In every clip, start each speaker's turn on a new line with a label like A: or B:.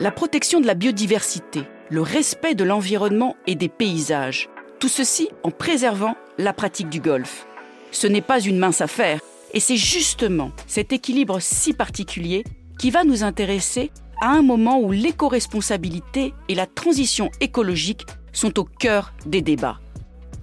A: La protection de la biodiversité, le respect de l'environnement et des paysages. Tout ceci en préservant la pratique du golf. Ce n'est pas une mince affaire, et c'est justement cet équilibre si particulier qui va nous intéresser à un moment où l'éco-responsabilité et la transition écologique sont au cœur des débats.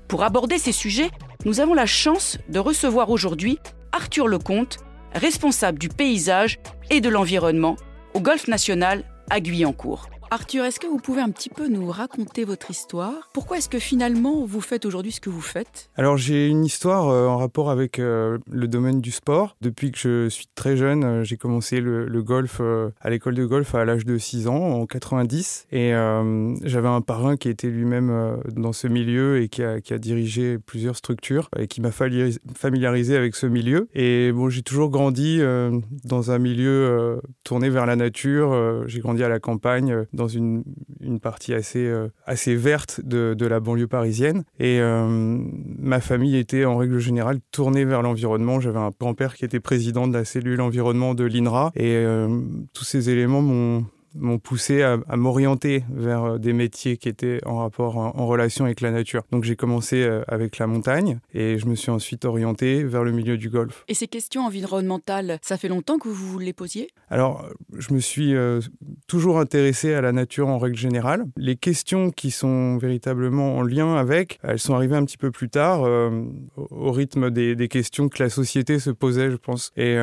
A: Pour aborder ces sujets, nous avons la chance de recevoir aujourd'hui Arthur Lecomte, responsable du paysage et de l'environnement au Golfe National à. Arthur, est-ce que vous pouvez un petit peu nous raconter votre histoire? Pourquoi est-ce que finalement vous faites aujourd'hui ce que vous faites?
B: Alors j'ai une histoire euh, en rapport avec euh, le domaine du sport. Depuis que je suis très jeune, euh, j'ai commencé le, golf à l'école de golf à l'âge de 6 ans, en 90. Et j'avais un parrain qui était lui-même dans ce milieu et qui a, dirigé plusieurs structures et qui m'a familiarisé avec ce milieu. Et bon, j'ai toujours grandi dans un milieu tourné vers la nature. j'ai grandi à la campagne une, une partie assez, euh, assez verte de, de, la banlieue parisienne. Et euh, ma famille était en règle générale tournée vers l'environnement. J'avais un grand-père qui était président de la cellule environnement de l'INRA. Et euh, tous ces éléments m'ont m'ont poussé à, m'orienter vers euh, des métiers qui étaient en rapport, en, relation avec la nature. Donc j'ai commencé euh, avec la montagne et je me suis ensuite orienté vers le milieu du golf.
A: Et ces questions environnementales, ça fait longtemps que vous les posiez?
B: Alors, je me suis euh, toujours intéressé à la nature en règle générale. Les questions qui sont véritablement en lien avec, elles sont arrivées un petit peu plus tard, au rythme des, des, questions que la société se posait, je pense. Et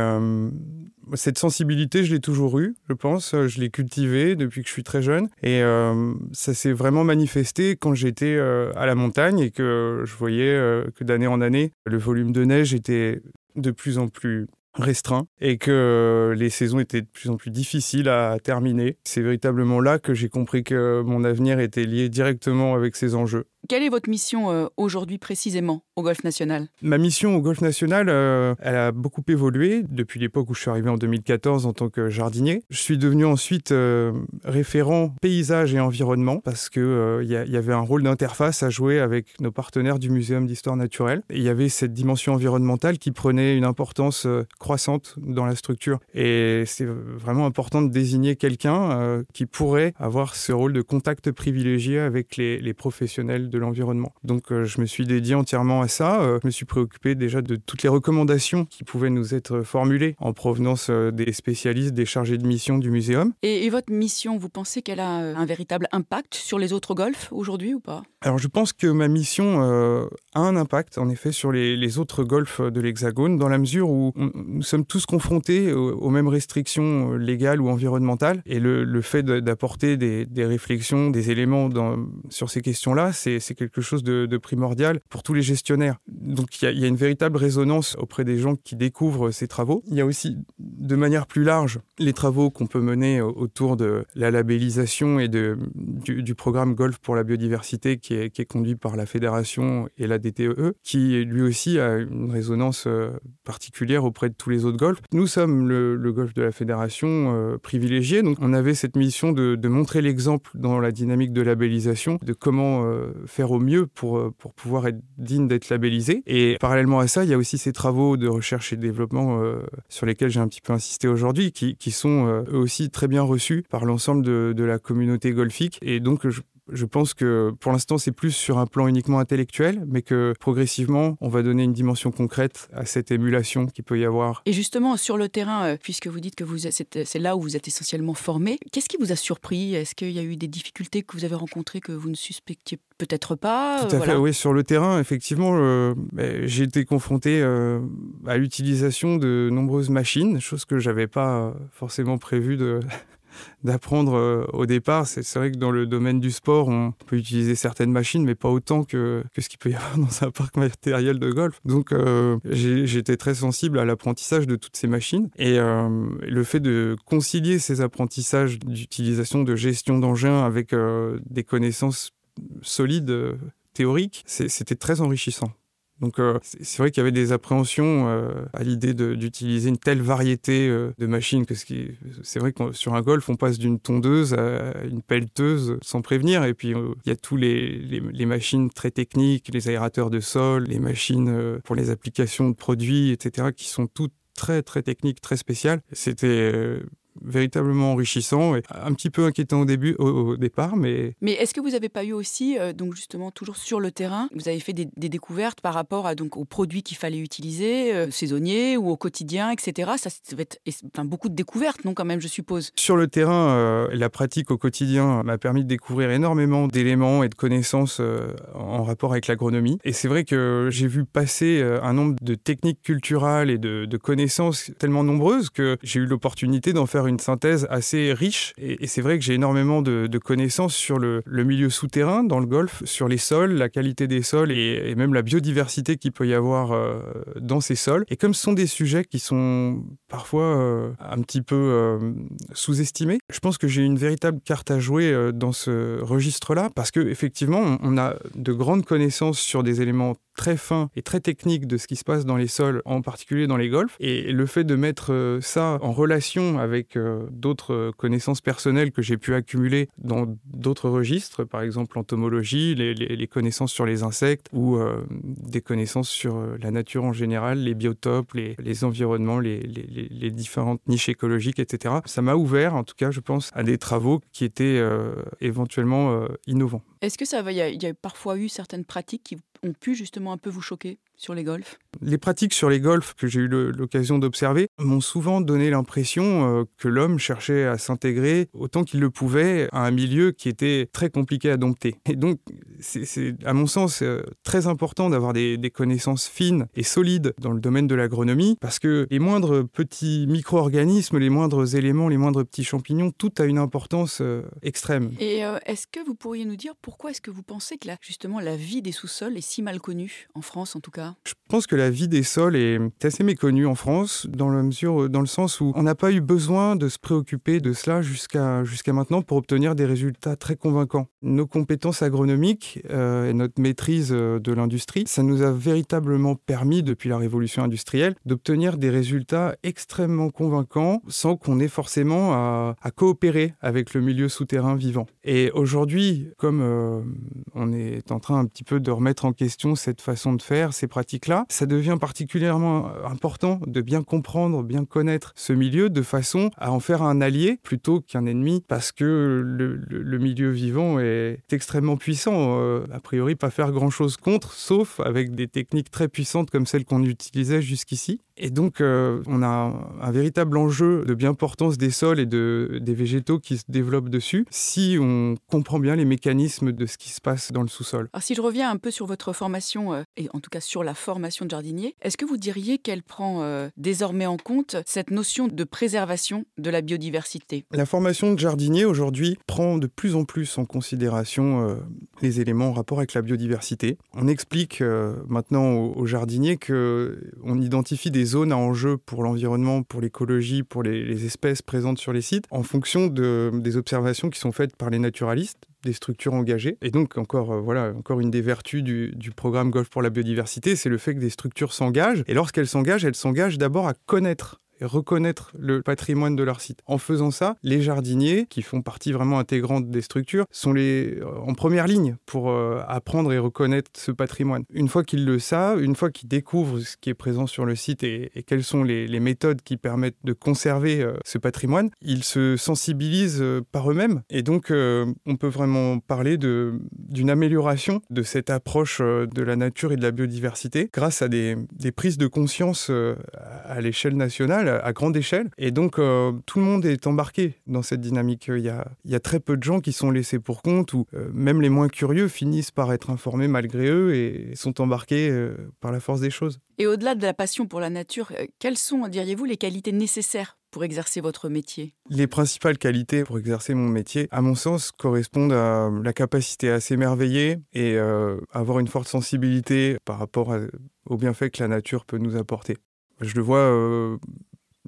B: cette sensibilité, je l'ai toujours eue, je pense. Je l'ai cultivée depuis que je suis très jeune. Et euh, ça s'est vraiment manifesté quand j'étais euh, à la montagne et que je voyais euh, que d'année en année, le volume de neige était de plus en plus restreint et que les saisons étaient de plus en plus difficiles à terminer. C'est véritablement là que j'ai compris que mon avenir était lié directement avec ces enjeux.
A: Quelle est votre mission euh, aujourd'hui précisément au Golfe National?
B: Ma mission au Golfe National, euh, elle a beaucoup évolué depuis l'époque où je suis arrivé en 2014 en tant que jardinier. Je suis devenu ensuite euh, référent paysage et environnement parce qu'il il y, avait un rôle d'interface à jouer avec nos partenaires du Muséum d'histoire naturelle. Il y avait cette dimension environnementale qui prenait une importance croissante dans la structure. Et c'est vraiment important de désigner quelqu'un qui pourrait avoir ce rôle de contact privilégié avec les, les professionnels de l'environnement. Donc euh, je me suis dédié entièrement à ça. Euh, je me suis préoccupé déjà de toutes les recommandations qui pouvaient nous être formulées en provenance euh, des spécialistes, des chargés de mission du muséum.
A: Et, votre mission, vous pensez qu'elle a un véritable impact sur les autres golfs aujourd'hui ou pas?
B: Alors je pense que ma mission a un impact en effet sur les, autres golfs de l'Hexagone dans la mesure où nous sommes tous confrontés aux, mêmes restrictions légales ou environnementales et le, fait d'apporter des, réflexions, des éléments dans, sur ces questions-là, c'est c'est quelque chose de, primordial pour tous les gestionnaires. Donc il y, a une véritable résonance auprès des gens qui découvrent ces travaux. Il y a aussi, de manière plus large, les travaux qu'on peut mener autour de la labellisation et du, programme Golf pour la biodiversité qui est, conduit par la Fédération et la DTE, qui lui aussi a une résonance euh, particulière auprès de tous les autres golfs. Nous sommes le, golf de la Fédération euh, privilégié, donc on avait cette mission de, montrer l'exemple dans la dynamique de labellisation, de comment euh, faire au mieux pour, euh, pour pouvoir être digne d'être labellisé. Et parallèlement à ça, il y a aussi ces travaux de recherche et de développement euh, sur lesquels j'ai un petit peu insisté aujourd'hui, qui, qui sont euh, eux aussi très bien reçus par l'ensemble de, de, la communauté golfique. Et donc, je, je pense que pour l'instant, c'est plus sur un plan uniquement intellectuel, mais que progressivement, on va donner une dimension concrète à cette émulation qui peut y avoir.
A: Et justement, sur le terrain, euh, puisque vous dites que c'est là où vous êtes essentiellement formé, qu'est-ce qui vous a surpris? Est-ce qu'il y a eu des difficultés que vous avez rencontrées que vous ne suspectiez peut-être pas?
B: Tout à fait, oui. Sur le terrain, effectivement, euh, ben, j'ai été confronté euh, à l'utilisation de nombreuses machines, chose que j'avais pas forcément prévu de d'apprendre euh, au départ. C'est vrai que dans le domaine du sport, on peut utiliser certaines machines, mais pas autant que, que ce qu'il peut y avoir dans un parc matériel de golf. Donc euh, j'étais très sensible à l'apprentissage de toutes ces machines. Et euh, le fait de concilier ces apprentissages d'utilisation, de gestion d'engins avec des connaissances solides théoriques, c'était très enrichissant. Donc euh, c'est vrai qu'il y avait des appréhensions euh, à l'idée d'utiliser une telle variété euh, de machines. C'est vrai que sur un golf, on passe d'une tondeuse à une pelleteuse sans prévenir. Et puis il y a tous les, les, les, machines très techniques, les aérateurs de sol, les machines pour les applications de produits, etc., qui sont toutes très très techniques, très spéciales. C'était véritablement enrichissant et un petit peu inquiétant au début, au, départ, mais.
A: Mais est-ce que vous n'avez pas eu aussi, euh, donc justement toujours sur le terrain, vous avez fait des, découvertes par rapport à donc aux produits qu'il fallait utiliser, euh, saisonniers ou au quotidien, etc. Ça, va être enfin, beaucoup de découvertes, non quand même, je suppose.
B: Sur le terrain, euh, la pratique au quotidien m'a permis de découvrir énormément d'éléments et de connaissances en rapport avec l'agronomie. Et c'est vrai que j'ai vu passer un nombre de techniques culturelles et de, connaissances tellement nombreuses que j'ai eu l'opportunité d'en faire une synthèse assez riche. Et, c'est vrai que j'ai énormément de, connaissances sur le, milieu souterrain dans le golfe, sur les sols, la qualité des sols et, même la biodiversité qu'il peut y avoir euh, dans ces sols. Et comme ce sont des sujets qui sont parfois euh, un petit peu euh, sous-estimés, je pense que j'ai une véritable carte à jouer dans ce registre-là parce qu'effectivement, on a de grandes connaissances sur des éléments très fin et très technique de ce qui se passe dans les sols, en particulier dans les golfs. Et le fait de mettre euh, ça en relation avec euh, d'autres connaissances personnelles que j'ai pu accumuler dans d'autres registres, par exemple l'entomologie, les, connaissances sur les insectes ou euh, des connaissances sur la nature en général, les biotopes, les, environnements, les, les, différentes niches écologiques, etc. Ça m'a ouvert, en tout cas, je pense, à des travaux qui étaient éventuellement innovants.
A: Est-ce que ça va, il y, a parfois eu certaines pratiques qui ont pu justement un peu vous choquer? Sur les golfs?
B: Les pratiques sur les golfs que j'ai eu l'occasion d'observer m'ont souvent donné l'impression euh, que l'homme cherchait à s'intégrer autant qu'il le pouvait à un milieu qui était très compliqué à dompter. Et donc, c'est à mon sens euh, très important d'avoir des, connaissances fines et solides dans le domaine de l'agronomie parce que les moindres petits micro-organismes, les moindres éléments, les moindres petits champignons, tout a une importance euh, extrême.
A: Et est-ce que vous pourriez nous dire pourquoi est-ce que vous pensez que justement la vie des sous-sols est si mal connue, en France en tout cas?
B: Je pense que la vie des sols est assez méconnue en France, dans la mesure, dans le sens où on n'a pas eu besoin de se préoccuper de cela jusqu'à maintenant pour obtenir des résultats très convaincants. Nos compétences agronomiques euh, et notre maîtrise euh, de l'industrie, ça nous a véritablement permis, depuis la révolution industrielle, d'obtenir des résultats extrêmement convaincants sans qu'on ait forcément à, coopérer avec le milieu souterrain vivant. Et aujourd'hui, comme euh, on est en train un petit peu de remettre en question cette façon de faire, ces ça devient particulièrement important de bien comprendre, bien connaître ce milieu de façon à en faire un allié plutôt qu'un ennemi, parce que le, milieu vivant est extrêmement puissant. Euh, a priori, pas faire grand-chose contre, sauf avec des techniques très puissantes comme celles qu'on utilisait jusqu'ici. Et donc, euh, on a un, véritable enjeu de bien-portance des sols et de, des végétaux qui se développent dessus si on comprend bien les mécanismes de ce qui se passe dans le sous-sol.
A: Alors, si je reviens un peu sur votre formation, euh, et en tout cas sur la formation de jardinier, est-ce que vous diriez qu'elle prend euh, désormais en compte cette notion de préservation de la biodiversité?
B: La formation de jardinier aujourd'hui prend de plus en plus en considération les éléments en rapport avec la biodiversité. On explique maintenant aux, aux jardiniers qu'on identifie des zones à enjeu pour l'environnement, pour l'écologie, pour les, espèces présentes sur les sites, en fonction de, des observations qui sont faites par les naturalistes des structures engagées. Et donc, encore, euh, voilà, encore une des vertus du, programme Golf pour la biodiversité, c'est le fait que des structures s'engagent. Et lorsqu'elles s'engagent, elles s'engagent d'abord à connaître reconnaître le patrimoine de leur site. En faisant ça, les jardiniers, qui font partie vraiment intégrante des structures, sont les, euh, en première ligne pour euh, apprendre et reconnaître ce patrimoine. Une fois qu'ils le savent, une fois qu'ils découvrent ce qui est présent sur le site et, quelles sont les, méthodes qui permettent de conserver euh, ce patrimoine, ils se sensibilisent par eux-mêmes. Et donc, on peut vraiment parler d'une amélioration de cette approche de la nature et de la biodiversité grâce à des, des prises de conscience à l'échelle nationale à grande échelle. Et donc, euh, tout le monde est embarqué dans cette dynamique. Il y, a, il y a très peu de gens qui sont laissés pour compte, ou euh, même les moins curieux finissent par être informés malgré eux et sont embarqués euh, par la force des choses.
A: Et au-delà de la passion pour la nature, quelles sont, diriez-vous, les qualités nécessaires pour exercer votre métier?
B: Les principales qualités pour exercer mon métier, à mon sens, correspondent à la capacité à s'émerveiller et avoir une forte sensibilité par rapport aux bienfaits que la nature peut nous apporter. Je le vois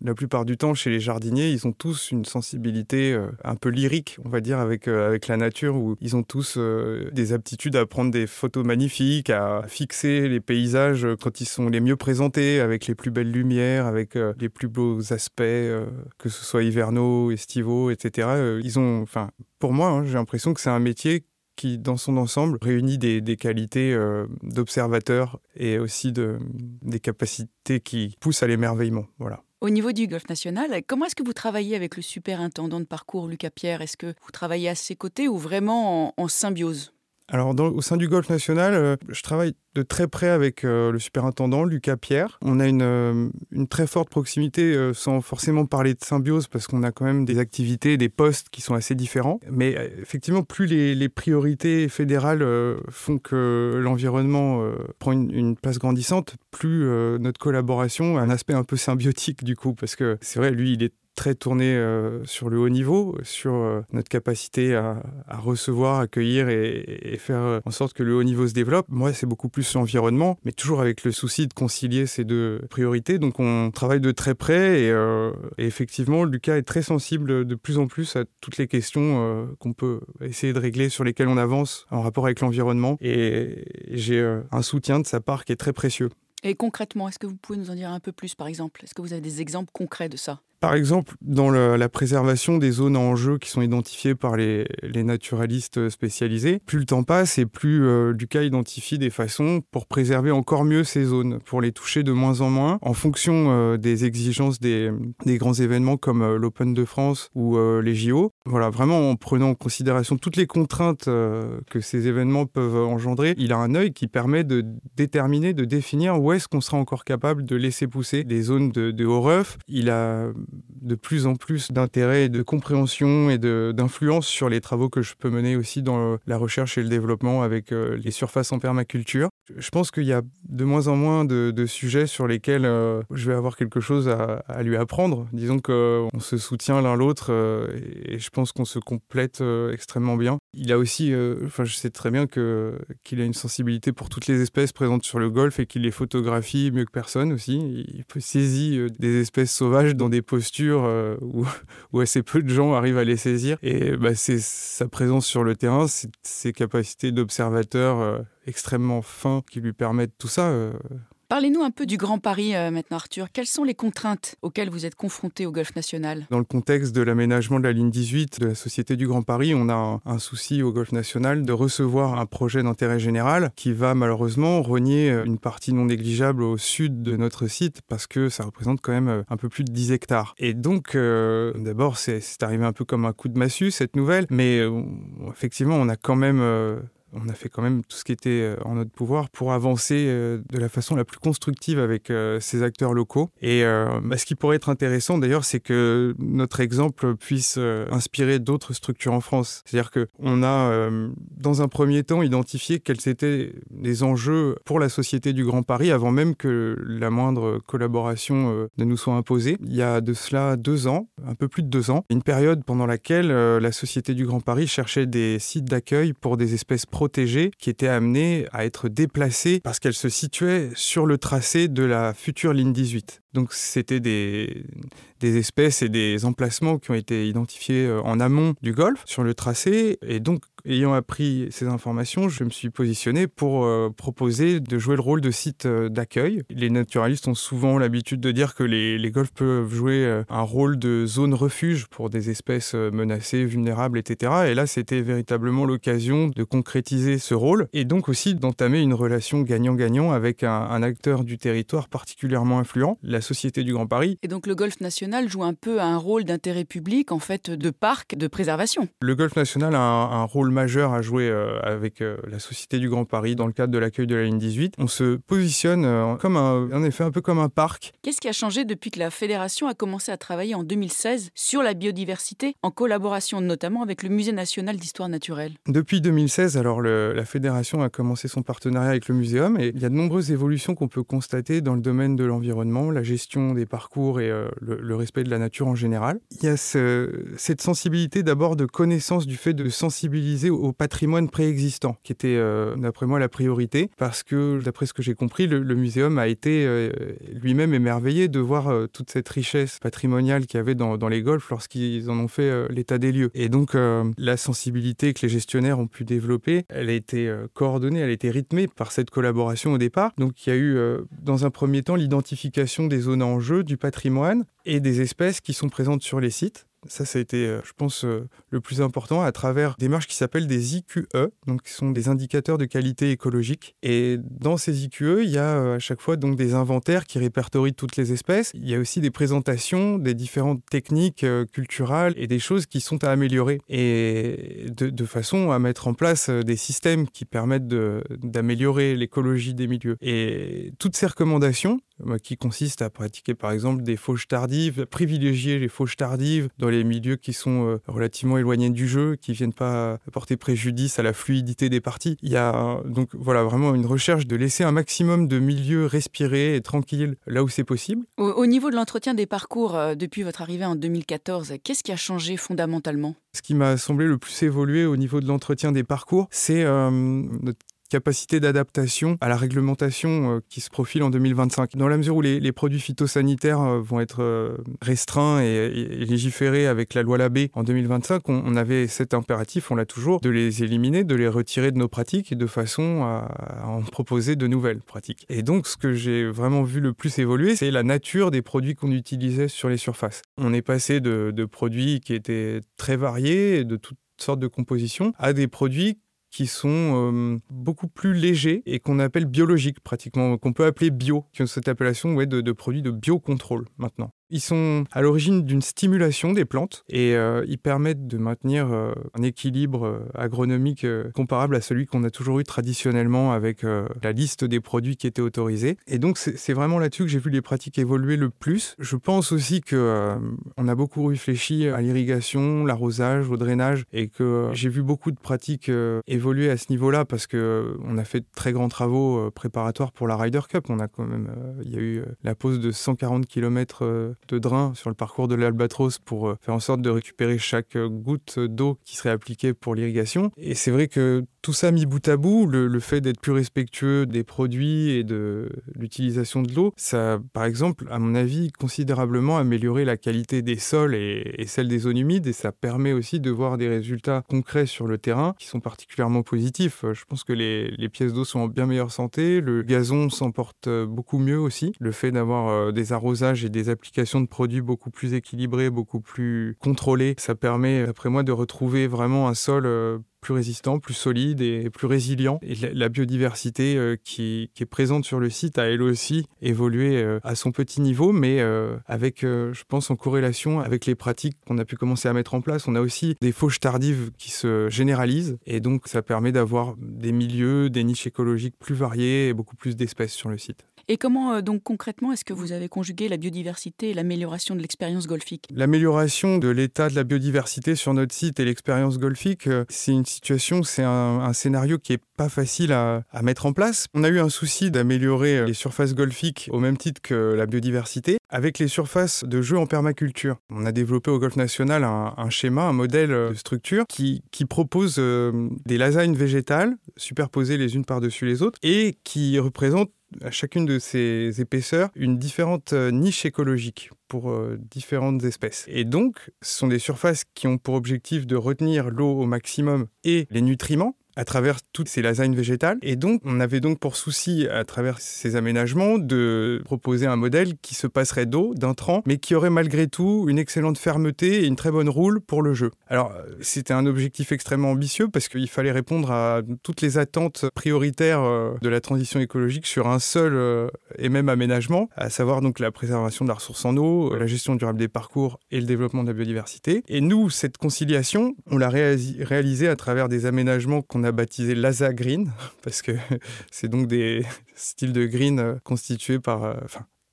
B: la plupart du temps, chez les jardiniers, ils ont tous une sensibilité euh, un peu lyrique, on va dire, avec, euh, avec la nature, où ils ont tous euh, des aptitudes à prendre des photos magnifiques, à fixer les paysages quand ils sont les mieux présentés, avec les plus belles lumières, avec les plus beaux aspects, que ce soit hivernaux, estivaux, etc. ils ont, enfin, pour moi, hein, j'ai l'impression que c'est un métier qui, dans son ensemble, réunit des, des qualités d'observateur et aussi de, des capacités qui poussent à l'émerveillement. Voilà.
A: Au niveau du Golfe National, comment est-ce que vous travaillez avec le superintendant de parcours, Lucas Pierre? Est-ce que vous travaillez à ses côtés ou vraiment en symbiose?
B: Alors, au sein du Golfe National, euh, je travaille de très près avec euh, le superintendant Lucas Pierre. On a une, euh, très forte proximité, sans forcément parler de symbiose, parce qu'on a quand même des activités, des postes qui sont assez différents. Mais effectivement, plus les, priorités fédérales font que l'environnement prend une, une, place grandissante, plus notre collaboration a un aspect un peu symbiotique du coup, parce que c'est vrai, lui, il est très tourné euh, sur le haut niveau, sur euh, notre capacité à, recevoir, accueillir et, faire euh, en sorte que le haut niveau se développe. Moi, c'est beaucoup plus l'environnement, mais toujours avec le souci de concilier ces deux priorités. Donc, on travaille de très près et, effectivement, Lucas est très sensible de plus en plus à toutes les questions qu'on peut essayer de régler, sur lesquelles on avance en rapport avec l'environnement. Et j'ai un soutien de sa part qui est très précieux.
A: Et concrètement, est-ce que vous pouvez nous en dire un peu plus, par exemple? Est-ce que vous avez des exemples concrets de ça?
B: Par exemple, dans la préservation des zones en jeu qui sont identifiées par les, naturalistes spécialisés, plus le temps passe et plus euh, Lucas identifie des façons pour préserver encore mieux ces zones, pour les toucher de moins en moins, en fonction euh, des exigences des, grands événements comme euh, l'Open de France ou les JO. Voilà, vraiment en prenant en considération toutes les contraintes que ces événements peuvent engendrer, il a un œil qui permet de déterminer, de définir où est-ce qu'on sera encore capable de laisser pousser des zones de, de haut ref. Il a de plus en plus d'intérêt et de compréhension et d'influence sur les travaux que je peux mener aussi dans la recherche et le développement avec euh, les surfaces en permaculture. Je pense qu'il y a de moins en moins de, sujets sur lesquels euh, je vais avoir quelque chose à, lui apprendre. Disons qu'on se soutient l'un l'autre euh, et, je pense qu'on se complète extrêmement bien. Il a aussi, enfin je sais très bien qu'il a une sensibilité pour toutes les espèces présentes sur le golfe et qu'il les photographie mieux que personne aussi. Il peut saisir des espèces sauvages dans des posture euh, où, assez peu de gens arrivent à les saisir. Et bah, c'est sa présence sur le terrain, ses capacités d'observateur euh, extrêmement fins qui lui permettent tout ça.
A: Parlez-nous un peu du Grand Paris euh, maintenant, Arthur. Quelles sont les contraintes auxquelles vous êtes confronté au Golfe National?
B: Dans le contexte de l'aménagement de la ligne 18 de la Société du Grand Paris, on a un, souci au Golfe National de recevoir un projet d'intérêt général qui va malheureusement rogner euh, une partie non négligeable au sud de notre site parce que ça représente quand même euh, un peu plus de 10 hectares. Et donc, d'abord, c'est arrivé un peu comme un coup de massue cette nouvelle, mais effectivement, on a quand même on a fait quand même tout ce qui était euh, en notre pouvoir pour avancer euh, de la façon la plus constructive avec euh, ces acteurs locaux. Et bah, ce qui pourrait être intéressant d'ailleurs, c'est que notre exemple puisse inspirer d'autres structures en France. C'est-à-dire qu'on a, dans un premier temps, identifié quels étaient les enjeux pour la Société du Grand Paris avant même que la moindre collaboration ne nous soit imposée. Il y a de cela deux ans, un peu plus de deux ans, une période pendant laquelle la Société du Grand Paris cherchait des sites d'accueil pour des espèces qui étaient amenées à être déplacées parce qu'elles se situaient sur le tracé de la future ligne 18. Donc c'était des, des espèces et des emplacements qui ont été identifiés euh, en amont du golfe sur le tracé. Et donc, ayant appris ces informations, je me suis positionné pour euh, proposer de jouer le rôle de site euh, d'accueil. Les naturalistes ont souvent l'habitude de dire que les, les golfs peuvent jouer un rôle de zone refuge pour des espèces menacées, vulnérables, etc. Et là, c'était véritablement l'occasion de concrétiser ce rôle et donc aussi d'entamer une relation gagnant-gagnant avec un, un, acteur du territoire particulièrement influent, la Société du Grand Paris.
A: Et donc le golfe national joue un peu un rôle d'intérêt public, en fait, de parc de préservation.
B: Le golf national a un, rôle majeur à jouer euh, avec euh, la Société du Grand Paris dans le cadre de l'accueil de la ligne 18. On se positionne euh, comme un, en effet, un peu comme un parc.
A: Qu'est-ce qui a changé depuis que la fédération a commencé à travailler en 2016 sur la biodiversité, en collaboration notamment avec le Musée national d'histoire naturelle?
B: Depuis 2016, alors la fédération a commencé son partenariat avec le muséum et il y a de nombreuses évolutions qu'on peut constater dans le domaine de l'environnement, la gestion des parcours et le, le respect de la nature en général. Il y a cette sensibilité d'abord de connaissance du fait de sensibiliser au patrimoine préexistant, qui était euh, d'après moi la priorité, parce que d'après ce que j'ai compris, le, muséum a été euh, lui-même émerveillé de voir euh, toute cette richesse patrimoniale qu'il y avait dans, les golfs lorsqu'ils en ont fait l'état des lieux. Et donc la sensibilité que les gestionnaires ont pu développer, elle a été coordonnée, elle a été rythmée par cette collaboration au départ. Donc il y a eu dans un premier temps l'identification des zones en jeu, du patrimoine et des espèces qui sont présentes sur les sites. Ça, ça a été, euh, je pense, euh, le plus important à travers des marches qui s'appellent des IQE, donc qui sont des indicateurs de qualité écologique. Et dans ces IQE, il y a euh, à chaque fois donc des inventaires qui répertorient toutes les espèces. Il y a aussi des présentations des différentes techniques culturelles et des choses qui sont à améliorer et de, de façon à mettre en place des systèmes qui permettent d'améliorer l'écologie des milieux. Et toutes ces recommandations, qui consistent à pratiquer par exemple des fauches tardives, privilégier les fauches tardives dans les milieux qui sont euh, relativement éloignés du jeu, qui viennent pas apporter préjudice à la fluidité des parties. Il y a donc voilà vraiment une recherche de laisser un maximum de milieux respirés et tranquilles là où c'est possible.
A: Au, niveau de l'entretien des parcours euh, depuis votre arrivée en 2014, qu'est-ce qui a changé fondamentalement?
B: Ce qui m'a semblé le plus évoluer au niveau de l'entretien des parcours, c'est euh, notre capacité d'adaptation à la réglementation euh, qui se profile en 2025. Dans la mesure où les, produits phytosanitaires euh, vont être euh, restreints et, légiférés avec la loi Labé en 2025, on, avait cet impératif, on l'a toujours, de les éliminer, de les retirer de nos pratiques de façon à, en proposer de nouvelles pratiques. Et donc, ce que j'ai vraiment vu le plus évoluer, c'est la nature des produits qu'on utilisait sur les surfaces. On est passé de, de produits qui étaient très variés, de toutes sortes de compositions, à des produits qui sont euh, beaucoup plus légers et qu'on appelle biologiques pratiquement, qu'on peut appeler bio, qui ont cette appellation ouais, de, de produits de biocontrôle maintenant. Ils sont à l'origine d'une stimulation des plantes et euh, ils permettent de maintenir euh, un équilibre euh, agronomique comparable à celui qu'on a toujours eu traditionnellement avec la liste des produits qui étaient autorisés. Et donc c'est vraiment là-dessus que j'ai vu les pratiques évoluer le plus. Je pense aussi que on a beaucoup réfléchi à l'irrigation, l'arrosage, au drainage et que j'ai vu beaucoup de pratiques évoluer à ce niveau-là parce que on a fait de très grands travaux préparatoires pour la Ryder Cup. On a quand même, il y a eu la pose de 140 km de drain sur le parcours de l'Albatros pour euh, faire en sorte de récupérer chaque euh, goutte d'eau qui serait appliquée pour l'irrigation. Et c'est vrai que tout ça mis bout à bout, le, fait d'être plus respectueux des produits et de l'utilisation de l'eau, ça, par exemple, à mon avis, considérablement amélioré la qualité des sols et, celle des zones humides. Et ça permet aussi de voir des résultats concrets sur le terrain qui sont particulièrement positifs. Je pense que les, les pièces d'eau sont en bien meilleure santé. Le gazon s'en porte beaucoup mieux aussi. Le fait d'avoir euh, des arrosages et des applications de produits beaucoup plus équilibrés, beaucoup plus contrôlés, ça permet, d'après moi, de retrouver vraiment un sol euh, plus résistant, plus solide et plus résilient. Et la, biodiversité euh, qui, est présente sur le site a elle aussi évolué euh, à son petit niveau, mais euh, avec, je pense, en corrélation avec les pratiques qu'on a pu commencer à mettre en place. On a aussi des fauches tardives qui se généralisent et donc ça permet d'avoir des milieux, des niches écologiques plus variées et beaucoup plus d'espèces sur le site.
A: Et comment, euh, donc concrètement, est-ce que vous avez conjugué la biodiversité et l'amélioration de l'expérience golfique?
B: L'amélioration de l'état de la biodiversité sur notre site et l'expérience golfique, euh, c'est une situation, c'est un, scénario qui est pas facile à, mettre en place. On a eu un souci d'améliorer euh, les surfaces golfiques au même titre que la biodiversité avec les surfaces de jeu en permaculture. On a développé au Golf National un, schéma, un modèle de structure qui, propose des lasagnes végétales superposées les unes par-dessus les autres et qui représente à chacune de ces épaisseurs une différente euh, niche écologique pour euh, différentes espèces. Et donc, ce sont des surfaces qui ont pour objectif de retenir l'eau au maximum et les nutriments à travers toutes ces lasagnes végétales. Et donc, on avait donc pour souci, à travers ces aménagements, de proposer un modèle qui se passerait d'eau, d'intrants, mais qui aurait malgré tout une excellente fermeté et une très bonne roule pour le jeu. Alors, c'était un objectif extrêmement ambitieux parce qu'il fallait répondre à toutes les attentes prioritaires euh, de la transition écologique sur un seul euh, et même aménagement, à savoir donc la préservation de la ressource en eau, la gestion durable des parcours et le développement de la biodiversité. Et nous, cette conciliation, on l'a réalisée à travers des aménagements qu'on a baptisé Laza Green, parce que c'est donc des styles de green euh, constitués par, euh,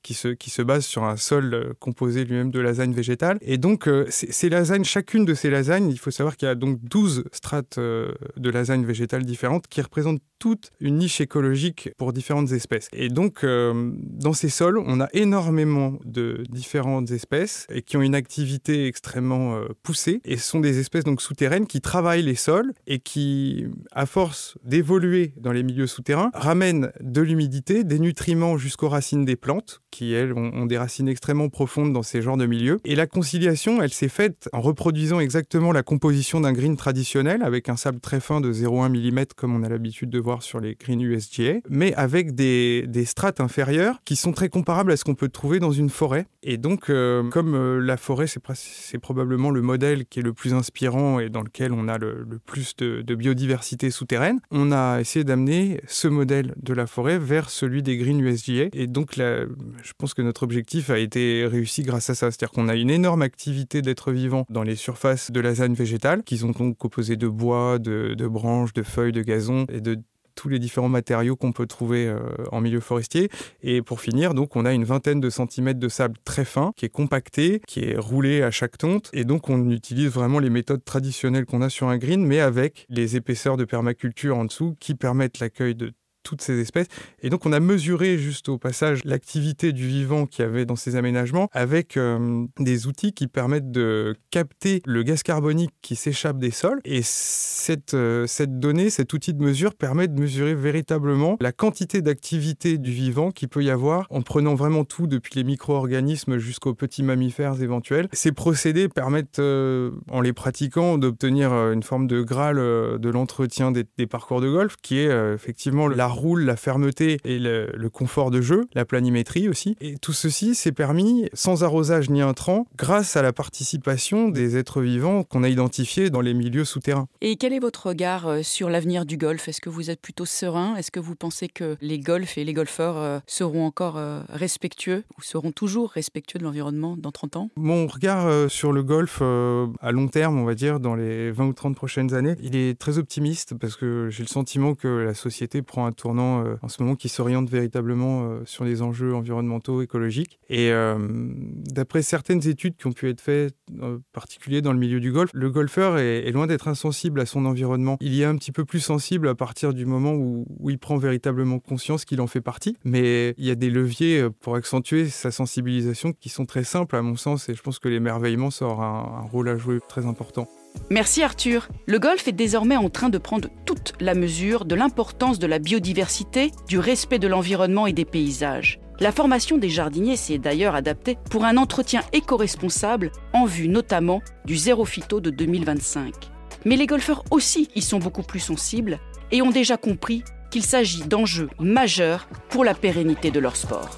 B: qui se, qui se base sur un sol euh, composé lui-même de lasagnes végétales. Et donc, ces lasagnes, chacune de ces lasagnes, il faut savoir qu'il y a donc 12 strates de lasagnes végétales différentes qui représentent toute une niche écologique pour différentes espèces. Et donc, euh, dans ces sols, on a énormément de différentes espèces et qui ont une activité extrêmement euh, poussée. Et ce sont des espèces donc souterraines qui travaillent les sols et qui, à force d'évoluer dans les milieux souterrains, ramènent de l'humidité, des nutriments jusqu'aux racines des plantes qui, elles, ont, des racines extrêmement profondes dans ces genres de milieux. Et la conciliation, elle s'est faite en reproduisant exactement la composition d'un green traditionnel, avec un sable très fin de 0,1 mm, comme on a l'habitude de voir sur les greens USGA, mais avec des, strates inférieures qui sont très comparables à ce qu'on peut trouver dans une forêt. Et donc, euh, comme euh, la forêt, c'est probablement le modèle qui est le plus inspirant et dans lequel on a le, plus de, de biodiversité souterraine, on a essayé d'amener ce modèle de la forêt vers celui des greens USGA. Et donc, je pense que notre objectif a été réussi grâce à ça. C'est-à-dire qu'on a une énorme activité d'êtres vivants dans les surfaces de la zone végétale, qui sont donc composées de bois, de, branches, de feuilles, de gazon et de tous les différents matériaux qu'on peut trouver euh, en milieu forestier. Et pour finir, donc, on a une vingtaine de centimètres de sable très fin qui est compacté, qui est roulé à chaque tonte. Et donc, on utilise vraiment les méthodes traditionnelles qu'on a sur un green, mais avec les épaisseurs de permaculture en dessous qui permettent l'accueil de toutes ces espèces. Et donc on a mesuré juste au passage l'activité du vivant qu'il y avait dans ces aménagements avec euh, des outils qui permettent de capter le gaz carbonique qui s'échappe des sols. Et cette, euh, cette donnée, cet outil de mesure permet de mesurer véritablement la quantité d'activité du vivant qu'il peut y avoir en prenant vraiment tout depuis les micro-organismes jusqu'aux petits mammifères éventuels. Ces procédés permettent, euh, en les pratiquant, d'obtenir une forme de graal de l'entretien des, des, parcours de golf qui est effectivement la roule, la fermeté et le, confort de jeu, la planimétrie aussi. Et tout ceci s'est permis sans arrosage ni intrant grâce à la participation des êtres vivants qu'on a identifiés dans les milieux souterrains.
A: Et quel est votre regard euh, sur l'avenir du golf? Est-ce que vous êtes plutôt serein? Est-ce que vous pensez que les golfs et les golfeurs euh, seront encore euh, respectueux ou seront toujours respectueux de l'environnement dans 30 ans?
B: Mon regard sur le golf à long terme, on va dire, dans les 20 ou 30 prochaines années, il est très optimiste parce que j'ai le sentiment que la société prend un tournant euh, en ce moment qui s'oriente véritablement euh, sur les enjeux environnementaux, écologiques. Et euh, d'après certaines études qui ont pu être faites, en particulier dans le milieu du golf, le golfeur est, loin d'être insensible à son environnement. Il y est un petit peu plus sensible à partir du moment où, il prend véritablement conscience qu'il en fait partie. Mais il y a des leviers pour accentuer sa sensibilisation qui sont très simples à mon sens et je pense que l'émerveillement sera un rôle à jouer très important.
A: Merci Arthur. Le golf est désormais en train de prendre toute la mesure de l'importance de la biodiversité, du respect de l'environnement et des paysages. La formation des jardiniers s'est d'ailleurs adaptée pour un entretien éco-responsable en vue notamment du zéro phyto de 2025. Mais les golfeurs aussi y sont beaucoup plus sensibles et ont déjà compris qu'il s'agit d'enjeux majeurs pour la pérennité de leur sport.